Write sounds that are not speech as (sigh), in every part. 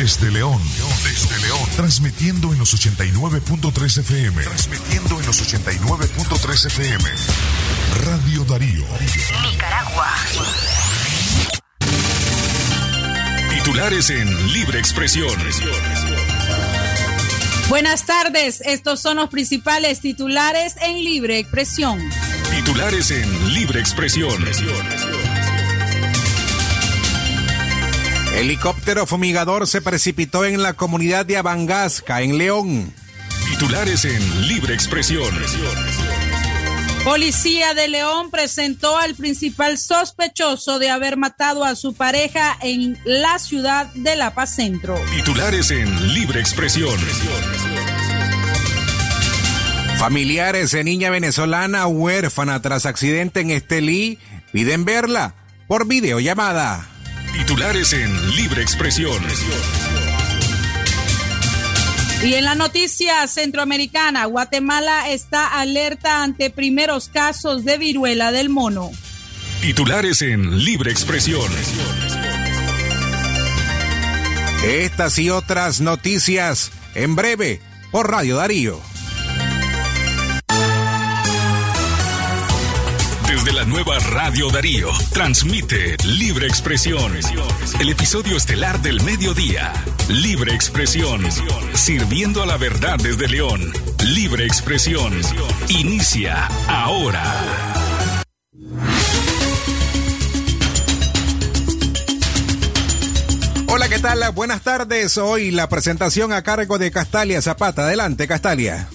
Desde León. Desde León. Transmitiendo en los 89.3 FM. Transmitiendo en los 89.3 FM. Radio Darío. Nicaragua. Titulares en Libre Expresión. Buenas tardes, estos son los principales titulares en Libre Expresión. Titulares en Libre Expresión. Helicóptero fumigador se precipitó en la comunidad de Abangasca, en León. Titulares en Libre Expresión. Policía de León presentó al principal sospechoso de haber matado a su pareja en la ciudad de La Paz Centro. Titulares en Libre Expresión. Familiares de niña venezolana huérfana tras accidente en Estelí piden verla por videollamada. Titulares en Libre Expresión. Y en la noticia centroamericana, Guatemala está alerta ante primeros casos de viruela del mono. Titulares en Libre Expresión. Estas y otras noticias en breve por Radio Darío. Nueva Radio Darío, transmite Libre Expresión. El episodio estelar del mediodía. Libre Expresión. Sirviendo a la verdad desde León. Libre Expresión. Inicia ahora. Hola, ¿qué tal? Buenas tardes. Hoy la presentación a cargo de Castalia Zapata. Adelante, Castalia.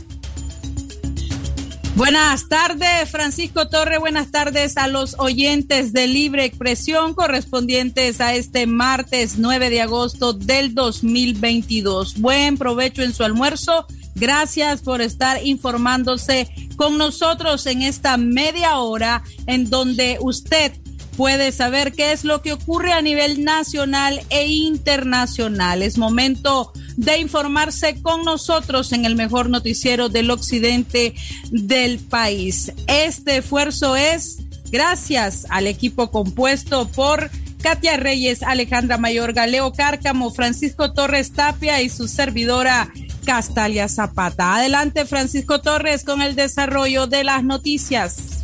Buenas tardes, Francisco Torre. Buenas tardes a los oyentes de Libre Expresión correspondientes a este martes 9 de agosto del 2022. Buen provecho en su almuerzo. Gracias por estar informándose con nosotros en esta media hora en donde usted puede saber qué es lo que ocurre a nivel nacional e internacional. Es momento de informarse con nosotros en el mejor noticiero del occidente del país. Este esfuerzo es gracias al equipo compuesto por Katia Reyes, Alejandra Mayorga, Leo Cárcamo, Francisco Torres Tapia y su servidora Castalia Zapata. Adelante, Francisco Torres, con el desarrollo de las noticias.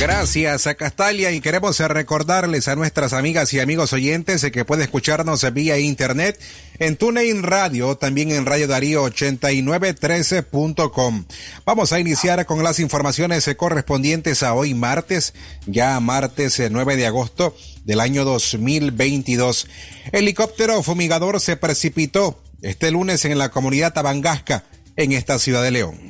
Gracias a Castalia y queremos recordarles a nuestras amigas y amigos oyentes que puede escucharnos vía internet en TuneIn Radio, también en Radio Darío 8913.com. Vamos a iniciar con las informaciones correspondientes a hoy martes, ya martes 9 de agosto del año 2022. Helicóptero fumigador se precipitó este lunes en la comunidad Tabangasca, en esta ciudad de León.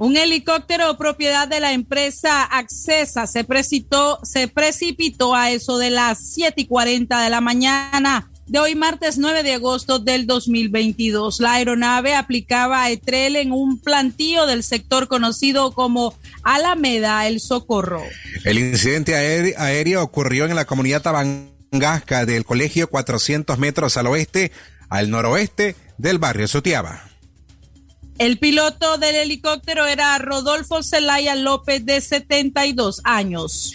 Un helicóptero propiedad de la empresa Accesa se precipitó, se precipitó a eso de las 7 y 40 de la mañana de hoy martes 9 de agosto del 2022. La aeronave aplicaba a Etrel en un plantío del sector conocido como Alameda El Socorro. El incidente aéreo, ocurrió en la comunidad Tabangasca del colegio 400 metros al oeste, al noroeste del barrio Sotiaba. El piloto del helicóptero era Rodolfo Zelaya López, de 72 años.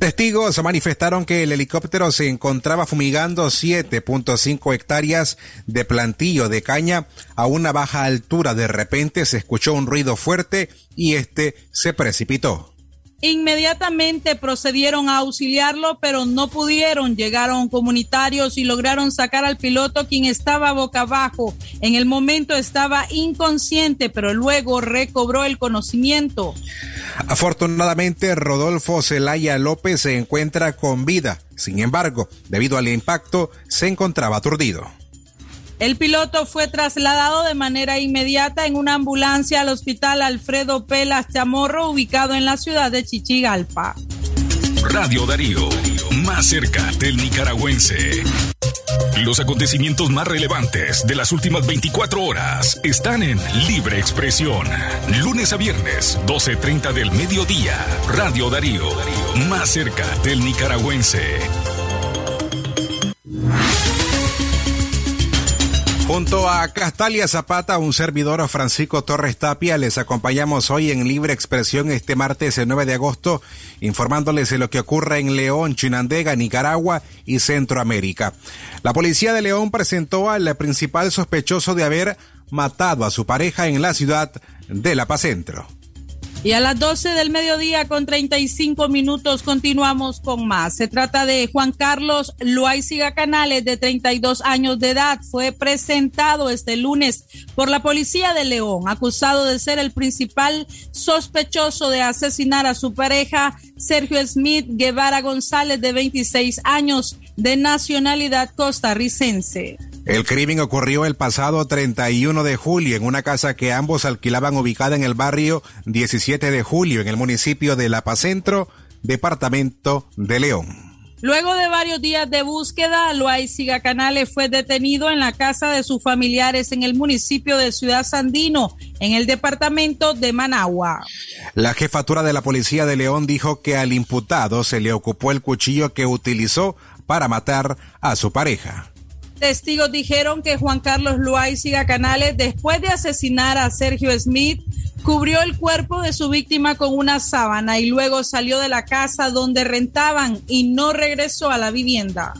Testigos manifestaron que el helicóptero se encontraba fumigando 7.5 hectáreas de plantillo de caña a una baja altura. De repente se escuchó un ruido fuerte y este se precipitó. Inmediatamente procedieron a auxiliarlo, pero no pudieron. Llegaron comunitarios y lograron sacar al piloto, quien estaba boca abajo. En el momento estaba inconsciente, pero luego recobró el conocimiento. Afortunadamente, Rodolfo Zelaya López se encuentra con vida. Sin embargo, debido al impacto, se encontraba aturdido. El piloto fue trasladado de manera inmediata en una ambulancia al hospital Alfredo Pelas Chamorro, ubicado en la ciudad de Chichigalpa. Radio Darío, más cerca del nicaragüense. Los acontecimientos más relevantes de las últimas 24 horas están en Libre Expresión. Lunes a viernes, 12.30 del mediodía. Radio Darío, más cerca del nicaragüense. Junto a Castalia Zapata, un servidor Francisco Torres Tapia, les acompañamos hoy en Libre Expresión este martes el 9 de agosto, informándoles de lo que ocurre en León, Chinandega, Nicaragua y Centroamérica. La policía de León presentó al principal sospechoso de haber matado a su pareja en la ciudad de La Paz Centro. Y a las 12 del mediodía con 35 minutos continuamos con más. Se trata de Juan Carlos Loaiziga Canales, de 32 años de edad. Fue presentado este lunes por la policía de León, acusado de ser el principal sospechoso de asesinar a su pareja, Sergio Smith Guevara González, de 26 años, de nacionalidad costarricense. El crimen ocurrió el pasado 31 de julio en una casa que ambos alquilaban ubicada en el barrio 17 de julio en el municipio de La Paz Centro, departamento de León. Luego de varios días de búsqueda, Loaiziga Canales fue detenido en la casa de sus familiares en el municipio de Ciudad Sandino, en el departamento de Managua. La jefatura de la policía de León dijo que al imputado se le ocupó el cuchillo que utilizó para matar a su pareja. Testigos dijeron que Juan Carlos Loaiziga Canales, después de asesinar a Sergio Smith, cubrió el cuerpo de su víctima con una sábana y luego salió de la casa donde rentaban y no regresó a la vivienda.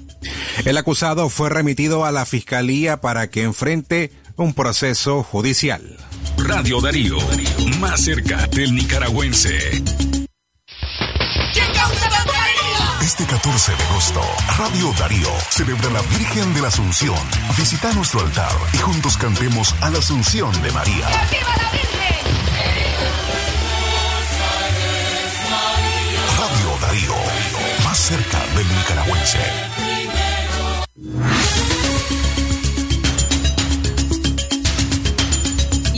El acusado fue remitido a la fiscalía para que enfrente un proceso judicial. Radio Darío, más cerca del nicaragüense. Este 14 de agosto, Radio Darío celebra la Virgen de la Asunción. Visita nuestro altar y juntos cantemos a la Asunción de María. ¡Viva la Virgen! Radio Darío, más cerca del nicaragüense.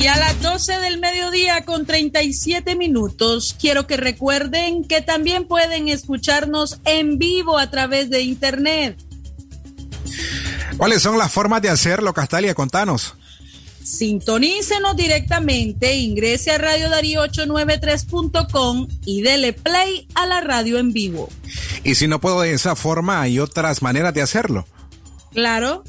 Y a las 12 del mediodía con 37 minutos, quiero que recuerden que también pueden escucharnos en vivo a través de internet. ¿Cuáles son las formas de hacerlo, Castalia? Contanos. Sintonícenos directamente, ingrese a Radio Darío 893.com y dele play a la radio en vivo. Y si no puedo de esa forma, hay otras maneras de hacerlo. Claro,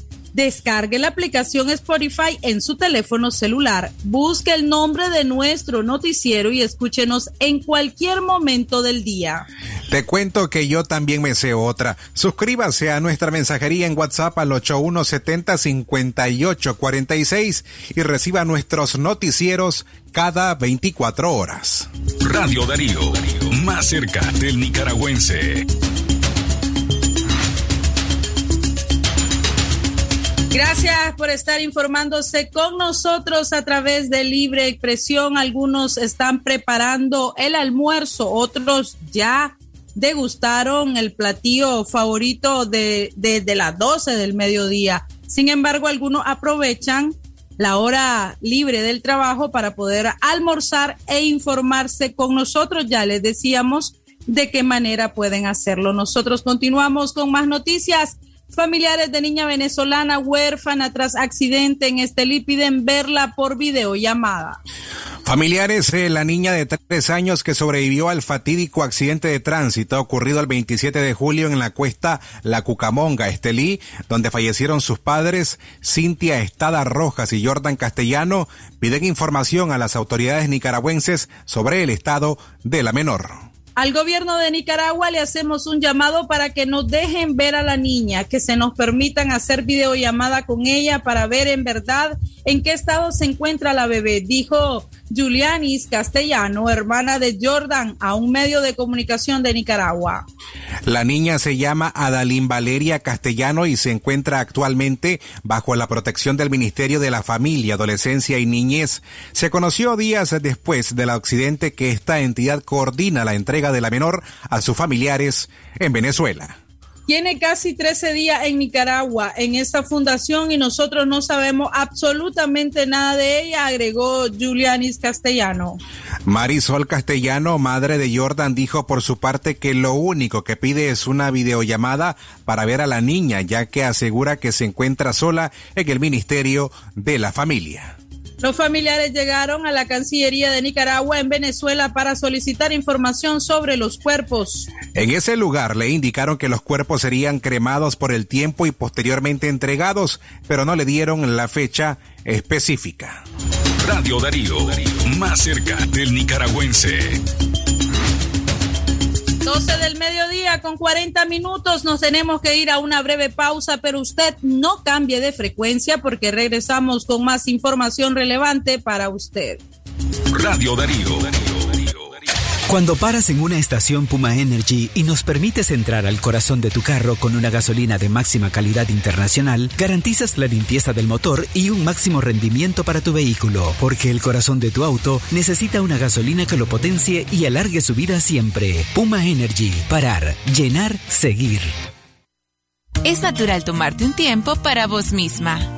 descargue la aplicación Spotify en su teléfono celular, busque el nombre de nuestro noticiero y escúchenos en cualquier momento del día. Te cuento que yo también me sé otra. Suscríbase a nuestra mensajería en WhatsApp al 8170-5846 y reciba nuestros noticieros cada 24 horas. Radio Darío, más cerca del nicaragüense. Gracias por estar informándose con nosotros a través de Libre Expresión. Algunos están preparando el almuerzo, otros ya degustaron el platillo favorito de, de, de las 12 del mediodía. Sin embargo, algunos aprovechan la hora libre del trabajo para poder almorzar e informarse con nosotros. Ya les decíamos de qué manera pueden hacerlo. Nosotros continuamos con más noticias. Familiares de niña venezolana huérfana tras accidente en Estelí piden verla por videollamada. Familiares de la niña de tres años que sobrevivió al fatídico accidente de tránsito ocurrido el 27 de julio en la cuesta La Cucamonga, Estelí, donde fallecieron sus padres, Cintia Estada Rojas y Jordan Castellano, piden información a las autoridades nicaragüenses sobre el estado de la menor. Al gobierno de Nicaragua le hacemos un llamado para que nos dejen ver a la niña, que se nos permitan hacer videollamada con ella para ver en verdad en qué estado se encuentra la bebé, dijo Julianis Castellano, hermana de Jordan, a un medio de comunicación de Nicaragua. La niña se llama Adalín Valeria Castellano y se encuentra actualmente bajo la protección del Ministerio de la Familia, Adolescencia y Niñez. Se conoció días después del accidente que esta entidad coordina la entrega de la menor a sus familiares en Venezuela. Tiene casi 13 días en Nicaragua en esta fundación y nosotros no sabemos absolutamente nada de ella, agregó Julianis Castellano. Marisol Castellano, madre de Jordan, dijo por su parte que lo único que pide es una videollamada para ver a la niña, ya que asegura que se encuentra sola en el Ministerio de la Familia. Los familiares llegaron a la Cancillería de Nicaragua en Venezuela para solicitar información sobre los cuerpos. En ese lugar le indicaron que los cuerpos serían cremados por el tiempo y posteriormente entregados, pero no le dieron la fecha específica. Radio Darío, más cerca del nicaragüense. 12 del con 40 minutos. Nos tenemos que ir a una breve pausa, pero usted no cambie de frecuencia porque regresamos con más información relevante para usted. Radio Darío. Cuando paras en una estación Puma Energy y nos permites entrar al corazón de tu carro con una gasolina de máxima calidad internacional, garantizas la limpieza del motor y un máximo rendimiento para tu vehículo, porque el corazón de tu auto necesita una gasolina que lo potencie y alargue su vida siempre. Puma Energy, parar, llenar, seguir. Es natural tomarte un tiempo para vos misma.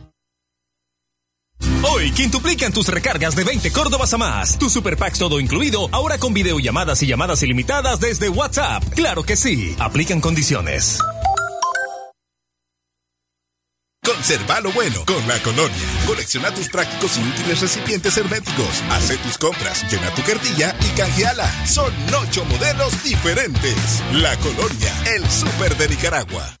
Hoy, quintuplican tus recargas de 20 Córdobas a más. Tu Super Packs todo incluido, ahora con videollamadas y llamadas ilimitadas desde WhatsApp. Claro que sí. Aplican condiciones. Conserva lo bueno con la colonia. Colecciona tus prácticos y útiles recipientes herméticos. Hace tus compras, llena tu cartilla y canjeala. Son ocho modelos diferentes. La colonia, el súper de Nicaragua.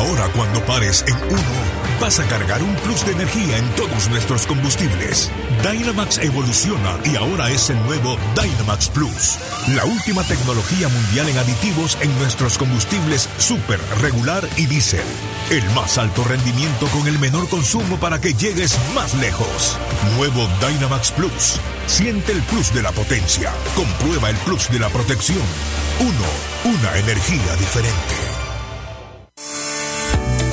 Ahora cuando pares en uno vas a cargar un plus de energía en todos nuestros combustibles. Dynamax evoluciona y ahora es el nuevo Dynamax Plus. La última tecnología mundial en aditivos en nuestros combustibles super, regular y diésel. El más alto rendimiento con el menor consumo para que llegues más lejos. Nuevo Dynamax Plus. Siente el plus de la potencia. Comprueba el plus de la protección. Uno, una energía diferente.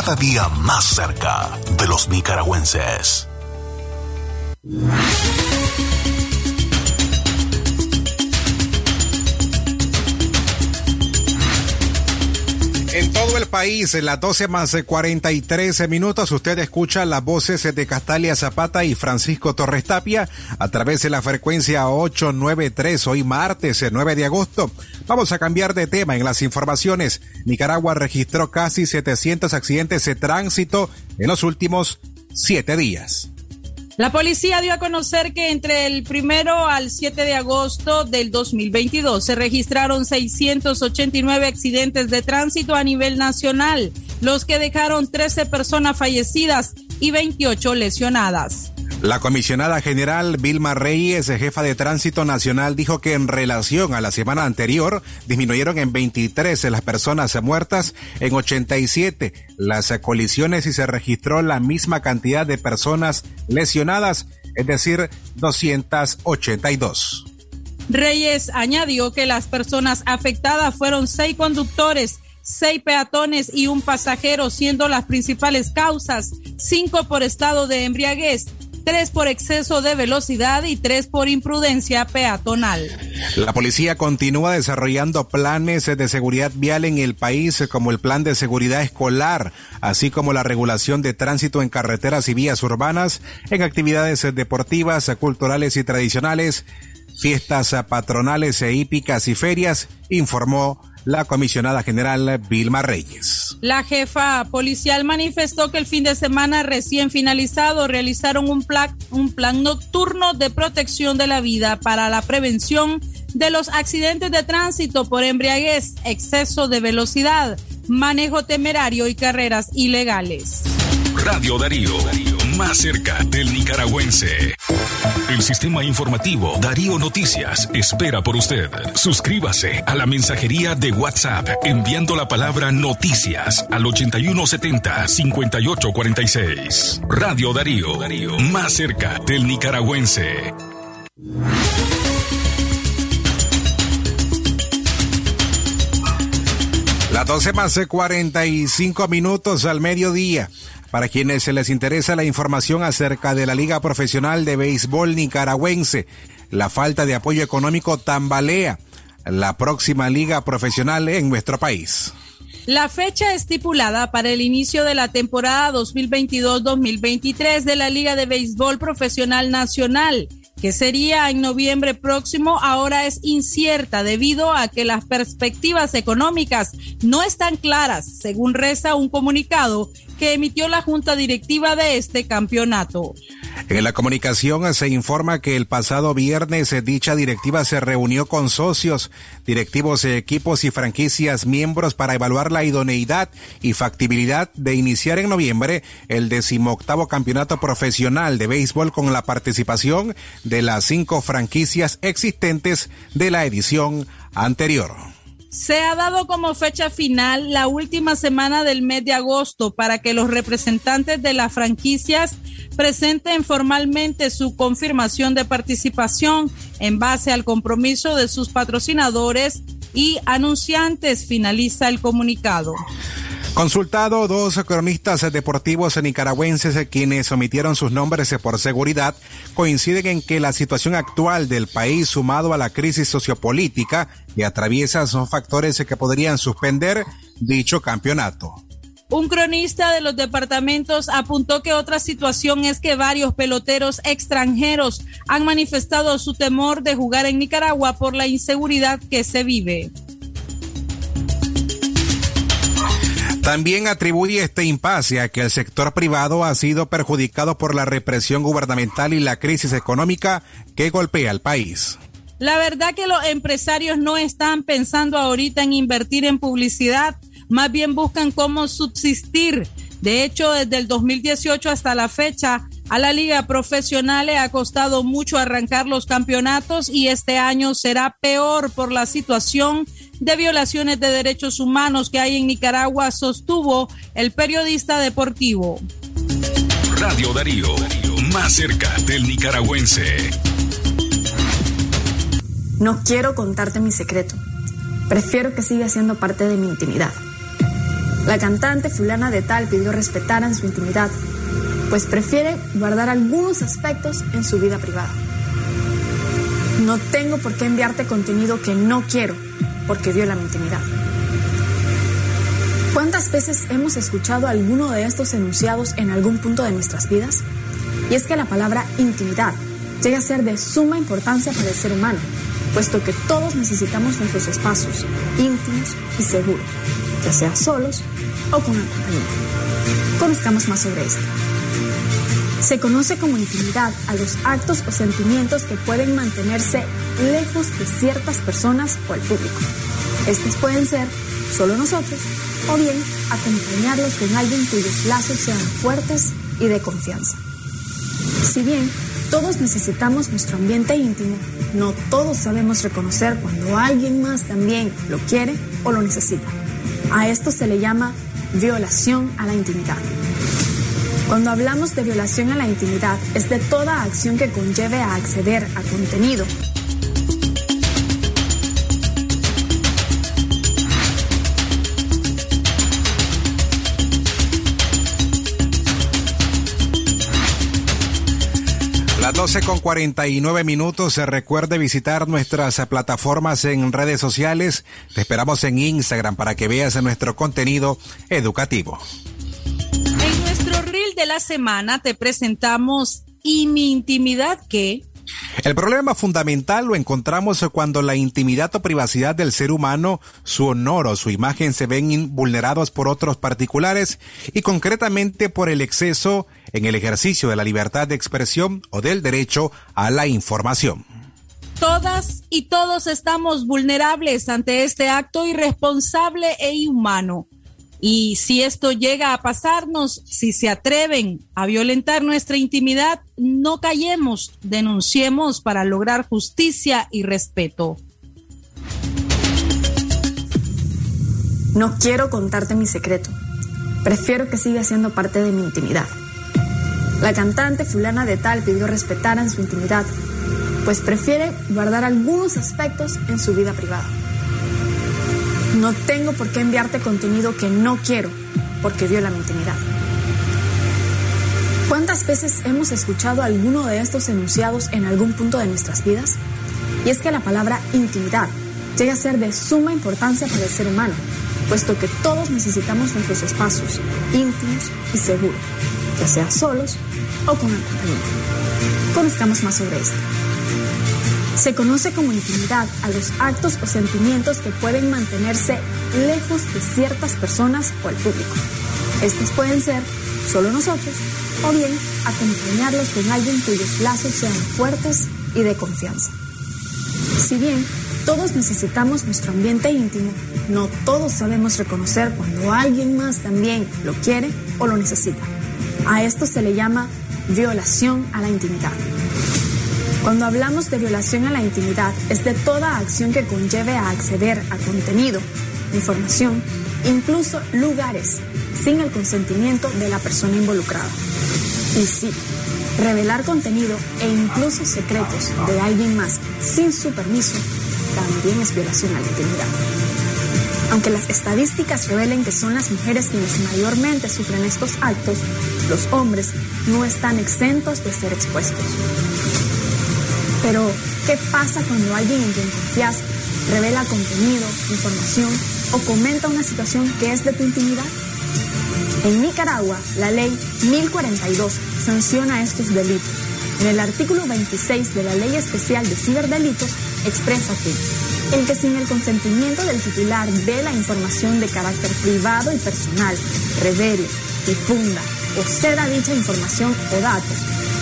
cada día más cerca de los nicaragüenses. En todo el país, en las 12 más 43 minutos, usted escucha las voces de Castalia Zapata y Francisco Torres Tapia a través de la frecuencia 893, hoy martes 9 de agosto. Vamos a cambiar de tema en las informaciones. Nicaragua registró casi 700 accidentes de tránsito en los últimos siete días. La policía dio a conocer que entre el primero al 7 de agosto del 2022 se registraron 689 accidentes de tránsito a nivel nacional, los que dejaron 13 personas fallecidas y 28 lesionadas. La comisionada general Vilma Reyes, jefa de Tránsito Nacional, dijo que en relación a la semana anterior disminuyeron en 23 las personas muertas, en 87 las colisiones y se registró la misma cantidad de personas lesionadas, es decir, 282. Reyes añadió que las personas afectadas fueron seis conductores seis peatones y un pasajero, siendo las principales causas, cinco por estado de embriaguez, tres por exceso de velocidad y tres por imprudencia peatonal. La policía continúa desarrollando planes de seguridad vial en el país, como el plan de seguridad escolar, así como la regulación de tránsito en carreteras y vías urbanas, en actividades deportivas, culturales y tradicionales, fiestas patronales e hípicas y ferias, informó la comisionada general Vilma Reyes. La jefa policial manifestó que el fin de semana recién finalizado realizaron un plan, un plan nocturno de protección de la vida para la prevención de los accidentes de tránsito por embriaguez, exceso de velocidad, manejo temerario y carreras ilegales. Radio Darío, más cerca del nicaragüense. El sistema informativo Darío Noticias espera por usted. Suscríbase a la mensajería de WhatsApp enviando la palabra noticias al 8170-5846. Radio Darío, Darío, más cerca del nicaragüense. Las 12 más 45 minutos al mediodía. Para quienes se les interesa la información acerca de la Liga Profesional de Béisbol Nicaragüense, la falta de apoyo económico tambalea la próxima liga profesional en nuestro país. La fecha estipulada para el inicio de la temporada 2022-2023 de la Liga de Béisbol Profesional Nacional que sería en noviembre próximo, ahora es incierta debido a que las perspectivas económicas no están claras, según reza un comunicado que emitió la Junta Directiva de este campeonato. En la comunicación se informa que el pasado viernes dicha directiva se reunió con socios, directivos, equipos y franquicias miembros para evaluar la idoneidad y factibilidad de iniciar en noviembre el decimoctavo campeonato profesional de béisbol con la participación de las cinco franquicias existentes de la edición anterior. Se ha dado como fecha final la última semana del mes de agosto para que los representantes de las franquicias presenten formalmente su confirmación de participación en base al compromiso de sus patrocinadores y anunciantes, finaliza el comunicado. Consultado dos cronistas deportivos nicaragüenses quienes omitieron sus nombres por seguridad, coinciden en que la situación actual del país sumado a la crisis sociopolítica que atraviesa son factores que podrían suspender dicho campeonato. Un cronista de los departamentos apuntó que otra situación es que varios peloteros extranjeros han manifestado su temor de jugar en Nicaragua por la inseguridad que se vive. También atribuye este impasse a que el sector privado ha sido perjudicado por la represión gubernamental y la crisis económica que golpea al país. La verdad que los empresarios no están pensando ahorita en invertir en publicidad, más bien buscan cómo subsistir. De hecho, desde el 2018 hasta la fecha, a la liga profesional le ha costado mucho arrancar los campeonatos y este año será peor por la situación de violaciones de derechos humanos que hay en Nicaragua, sostuvo el periodista deportivo. Radio Darío, más cerca del nicaragüense. No quiero contarte mi secreto. Prefiero que siga siendo parte de mi intimidad. La cantante fulana de tal pidió respetaran su intimidad, pues prefiere guardar algunos aspectos en su vida privada. No tengo por qué enviarte contenido que no quiero porque viola mi intimidad. ¿Cuántas veces hemos escuchado alguno de estos enunciados en algún punto de nuestras vidas? Y es que la palabra intimidad llega a ser de suma importancia para el ser humano, puesto que todos necesitamos nuestros espacios íntimos y seguros, ya sea solos o con una compañía. Conozcamos más sobre esto. Se conoce como intimidad a los actos o sentimientos que pueden mantenerse lejos de ciertas personas o al público. Estos pueden ser solo nosotros o bien acompañarlos con alguien cuyos lazos sean fuertes y de confianza. Si bien todos necesitamos nuestro ambiente íntimo, no todos sabemos reconocer cuando alguien más también lo quiere o lo necesita. A esto se le llama violación a la intimidad. Cuando hablamos de violación a la intimidad, es de toda acción que conlleve a acceder a contenido. Las 12 con 49 minutos. Se recuerde visitar nuestras plataformas en redes sociales. Te esperamos en Instagram para que veas nuestro contenido educativo de la semana te presentamos ¿Y mi intimidad qué? El problema fundamental lo encontramos cuando la intimidad o privacidad del ser humano, su honor o su imagen se ven vulnerados por otros particulares y concretamente por el exceso en el ejercicio de la libertad de expresión o del derecho a la información. Todas y todos estamos vulnerables ante este acto irresponsable e inhumano. Y si esto llega a pasarnos, si se atreven a violentar nuestra intimidad, no callemos, denunciemos para lograr justicia y respeto. No quiero contarte mi secreto. Prefiero que siga siendo parte de mi intimidad. La cantante fulana de tal pidió respetaran su intimidad, pues prefiere guardar algunos aspectos en su vida privada. No tengo por qué enviarte contenido que no quiero, porque viola mi intimidad. ¿Cuántas veces hemos escuchado alguno de estos enunciados en algún punto de nuestras vidas? Y es que la palabra intimidad llega a ser de suma importancia para el ser humano, puesto que todos necesitamos nuestros espacios íntimos y seguros, ya sea solos o con compañía. Conozcamos más sobre esto. Se conoce como intimidad a los actos o sentimientos que pueden mantenerse lejos de ciertas personas o el público. Estos pueden ser solo nosotros o bien acompañarlos con alguien cuyos lazos sean fuertes y de confianza. Si bien todos necesitamos nuestro ambiente íntimo, no todos sabemos reconocer cuando alguien más también lo quiere o lo necesita. A esto se le llama violación a la intimidad. Cuando hablamos de violación a la intimidad, es de toda acción que conlleve a acceder a contenido, información, incluso lugares, sin el consentimiento de la persona involucrada. Y sí, revelar contenido e incluso secretos de alguien más sin su permiso también es violación a la intimidad. Aunque las estadísticas revelen que son las mujeres quienes mayormente sufren estos actos, los hombres no están exentos de ser expuestos. Pero, ¿qué pasa cuando alguien en quien confías revela contenido, información o comenta una situación que es de tu intimidad? En Nicaragua, la ley 1042 sanciona estos delitos. En el artículo 26 de la Ley Especial de Ciberdelitos expresa que el que sin el consentimiento del titular de la información de carácter privado y personal revele, difunda o ceda dicha información o datos,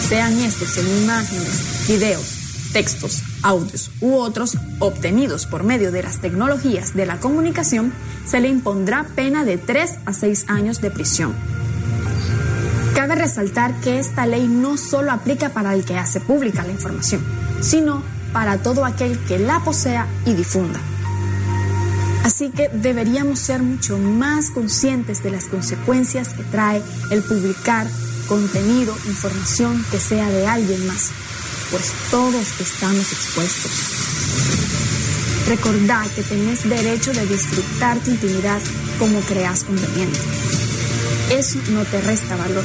sean estos en imágenes, videos, textos, audios u otros obtenidos por medio de las tecnologías de la comunicación, se le impondrá pena de 3 a 6 años de prisión. Cabe resaltar que esta ley no solo aplica para el que hace pública la información, sino para todo aquel que la posea y difunda. Así que deberíamos ser mucho más conscientes de las consecuencias que trae el publicar contenido, información que sea de alguien más pues todos estamos expuestos. Recordad que tenés derecho de disfrutar tu intimidad como creas conveniente. Eso no te resta valor.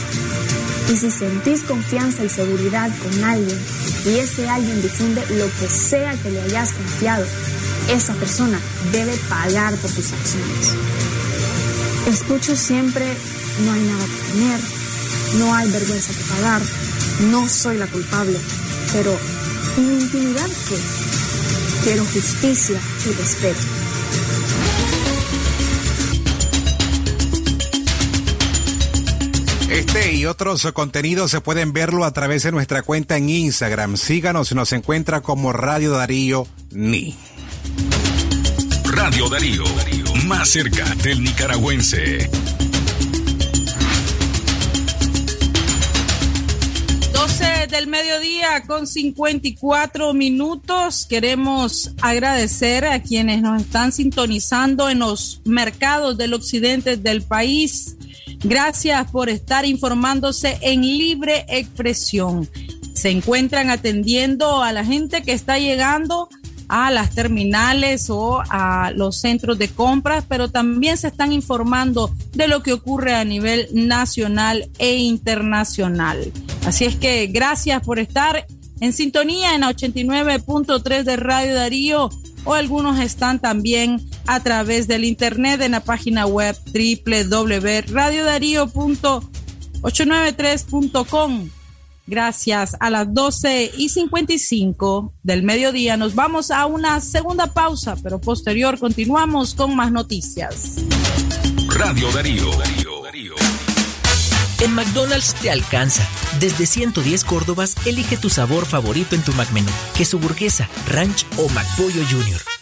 Y si sentís confianza y seguridad con alguien y ese alguien difunde lo que sea que le hayas confiado, esa persona debe pagar por sus acciones. Escucho siempre, no hay nada que temer, no hay vergüenza que pagar, no soy la culpable, pero ¿y intimidad qué? Quiero justicia y respeto. Este y otros contenidos se pueden verlo a través de nuestra cuenta en Instagram. Síganos, nos encuentra como Radio Darío Ni. Radio Darío, más cerca del nicaragüense. Mediodía con 54 minutos. Queremos agradecer a quienes nos están sintonizando en los mercados del occidente del país. Gracias por estar informándose en libre expresión. Se encuentran atendiendo a la gente que está llegando a las terminales o a los centros de compras, pero también se están informando de lo que ocurre a nivel nacional e internacional. Así es que gracias por estar en sintonía en 89.3 de Radio Darío o algunos están también a través del internet en la página web www.radiodarío.893.com Gracias. A las 12 y 55 del mediodía nos vamos a una segunda pausa, pero posterior continuamos con más noticias. Radio Darío. En McDonald's te alcanza. Desde 110 Córdobas, elige tu sabor favorito en tu McMenú, queso burguesa, ranch o McPollo Junior.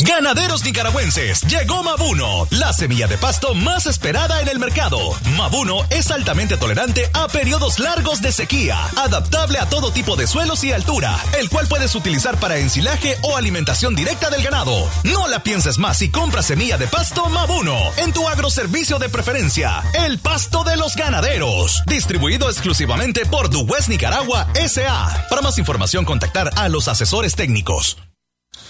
Ganaderos nicaragüenses, llegó Mabuno, la semilla de pasto más esperada en el mercado. Mabuno es altamente tolerante a periodos largos de sequía, adaptable a todo tipo de suelos y altura, el cual puedes utilizar para ensilaje o alimentación directa del ganado. No la pienses más y compra semilla de pasto Mabuno en tu agroservicio de preferencia, el pasto de los ganaderos. Distribuido exclusivamente por Duwest Nicaragua SA. Para más información, contactar a los asesores técnicos.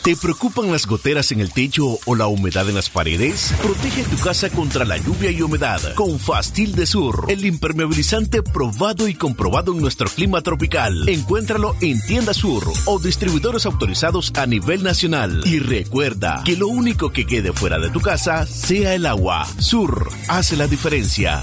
¿Te preocupan las goteras en el techo o la humedad en las paredes? Protege tu casa contra la lluvia y humedad con Fastil de Sur, el impermeabilizante probado y comprobado en nuestro clima tropical. Encuéntralo en Tienda Sur o distribuidores autorizados a nivel nacional. Y recuerda que lo único que quede fuera de tu casa sea el agua. Sur hace la diferencia.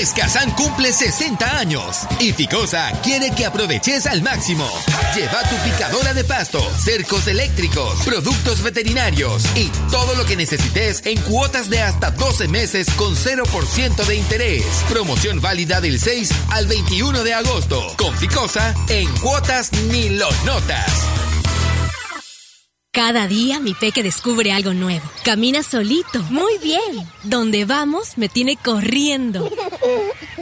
Escazán cumple 60 años y Ficosa quiere que aproveches al máximo. Lleva tu picadora de pasto, cercos eléctricos, productos veterinarios y todo lo que necesites en cuotas de hasta 12 meses con 0% de interés. Promoción válida del 6 al 21 de agosto. Con Ficosa, en cuotas ni lo notas. Cada día mi peque descubre algo nuevo. Camina solito. Muy bien. Donde vamos me tiene corriendo. (laughs)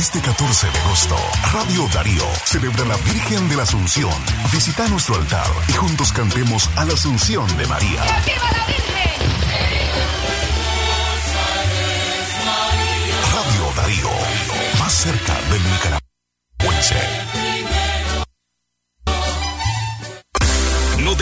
Este 14 de agosto, Radio Darío celebra la Virgen de la Asunción. Visita nuestro altar y juntos cantemos a la Asunción de María. Radio Darío, más cerca del nicaragüense.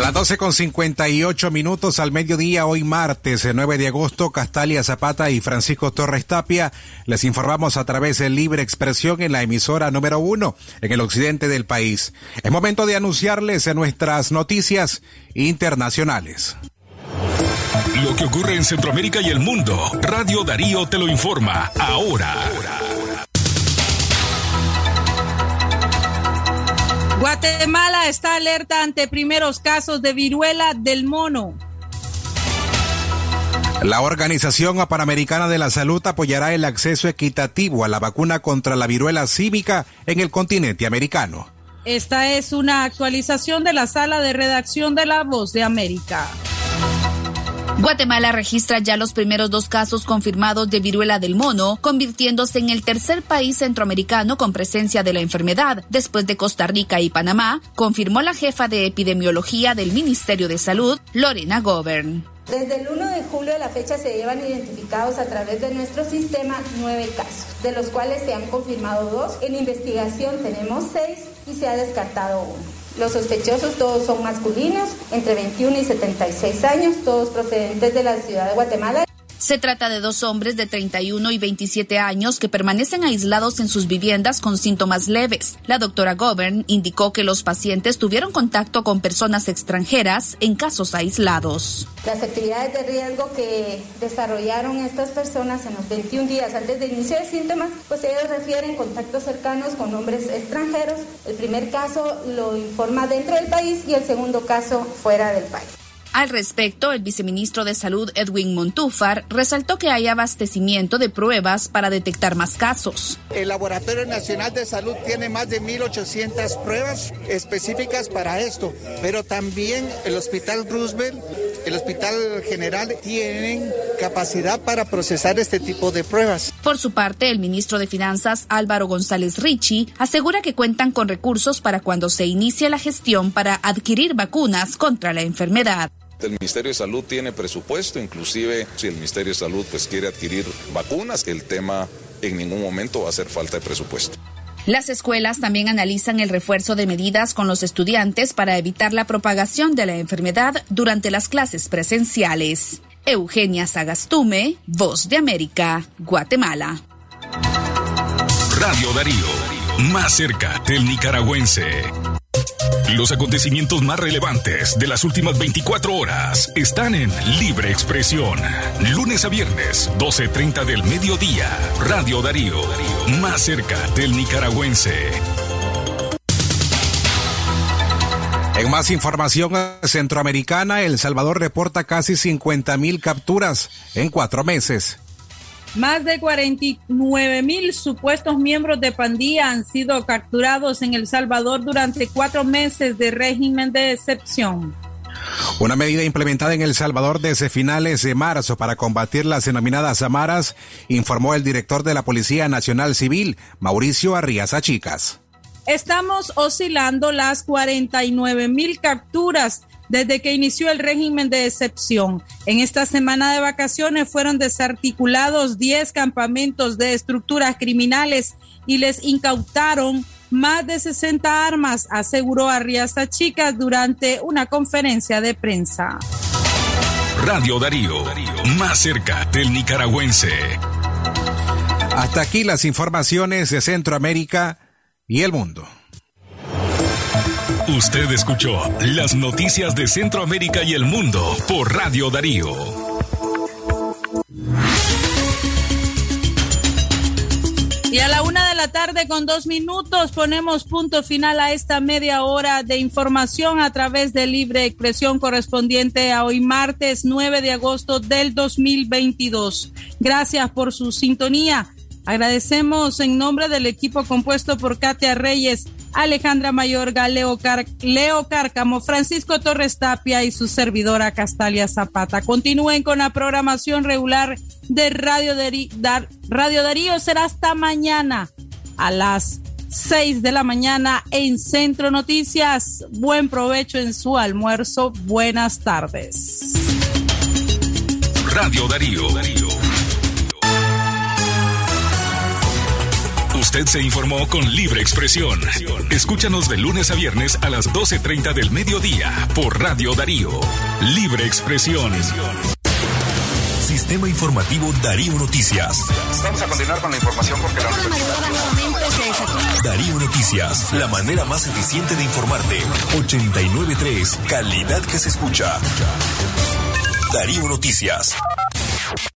A las 12 con 58 minutos al mediodía, hoy martes 9 de agosto, Castalia Zapata y Francisco Torres Tapia les informamos a través de Libre Expresión en la emisora número uno en el occidente del país. Es momento de anunciarles en nuestras noticias internacionales. Lo que ocurre en Centroamérica y el mundo, Radio Darío te lo informa ahora. Guatemala está alerta ante primeros casos de viruela del mono. La Organización Panamericana de la Salud apoyará el acceso equitativo a la vacuna contra la viruela cívica en el continente americano. Esta es una actualización de la sala de redacción de La Voz de América. Guatemala registra ya los primeros dos casos confirmados de viruela del mono, convirtiéndose en el tercer país centroamericano con presencia de la enfermedad, después de Costa Rica y Panamá, confirmó la jefa de epidemiología del Ministerio de Salud, Lorena Govern. Desde el 1 de julio de la fecha se llevan identificados a través de nuestro sistema nueve casos, de los cuales se han confirmado dos. En investigación tenemos seis y se ha descartado uno. Los sospechosos todos son masculinos, entre 21 y 76 años, todos procedentes de la ciudad de Guatemala. Se trata de dos hombres de 31 y 27 años que permanecen aislados en sus viviendas con síntomas leves. La doctora Govern indicó que los pacientes tuvieron contacto con personas extranjeras en casos aislados. Las actividades de riesgo que desarrollaron estas personas en los 21 días antes de inicio de síntomas, pues ellos refieren contactos cercanos con hombres extranjeros. El primer caso lo informa dentro del país y el segundo caso fuera del país. Al respecto, el viceministro de Salud Edwin Montúfar resaltó que hay abastecimiento de pruebas para detectar más casos. El Laboratorio Nacional de Salud tiene más de 1.800 pruebas específicas para esto, pero también el Hospital Roosevelt, el Hospital General tienen capacidad para procesar este tipo de pruebas. Por su parte, el ministro de Finanzas Álvaro González Ricci asegura que cuentan con recursos para cuando se inicie la gestión para adquirir vacunas contra la enfermedad. El Ministerio de Salud tiene presupuesto, inclusive si el Ministerio de Salud pues quiere adquirir vacunas, el tema en ningún momento va a hacer falta de presupuesto. Las escuelas también analizan el refuerzo de medidas con los estudiantes para evitar la propagación de la enfermedad durante las clases presenciales. Eugenia Sagastume, Voz de América, Guatemala. Radio Darío, más cerca del nicaragüense. Los acontecimientos más relevantes de las últimas 24 horas están en Libre Expresión. Lunes a viernes, 12.30 del mediodía. Radio Darío, más cerca del nicaragüense. En más información centroamericana, El Salvador reporta casi 50 mil capturas en cuatro meses. Más de 49 mil supuestos miembros de pandilla han sido capturados en El Salvador durante cuatro meses de régimen de excepción. Una medida implementada en El Salvador desde finales de marzo para combatir las denominadas amaras, informó el director de la Policía Nacional Civil, Mauricio Arriaza Chicas. Estamos oscilando las 49 mil capturas desde que inició el régimen de excepción. En esta semana de vacaciones fueron desarticulados 10 campamentos de estructuras criminales y les incautaron más de 60 armas, aseguró Arriaza Chicas durante una conferencia de prensa. Radio Darío, más cerca del nicaragüense. Hasta aquí las informaciones de Centroamérica y el mundo. Usted escuchó las noticias de Centroamérica y el mundo por Radio Darío. Y a la una de la tarde con dos minutos ponemos punto final a esta media hora de información a través de Libre Expresión correspondiente a hoy martes 9 de agosto del 2022. Gracias por su sintonía. Agradecemos en nombre del equipo compuesto por Katia Reyes, Alejandra Mayorga, Leo, Car Cárcamo, Francisco Torres Tapia y su servidora Castalia Zapata. Continúen con la programación regular de Radio, Darío. Será hasta mañana a las 6 de la mañana en Centro Noticias. Buen provecho en su almuerzo. Buenas tardes. Radio Darío. Usted se informó con libre expresión. Escúchanos de lunes a viernes a las 12.30 del mediodía por Radio Darío. Libre expresión. Sistema Informativo Darío Noticias. Vamos a continuar con la información porque la Darío Noticias, la manera más eficiente de informarte. 89.3, calidad que se escucha. Darío Noticias.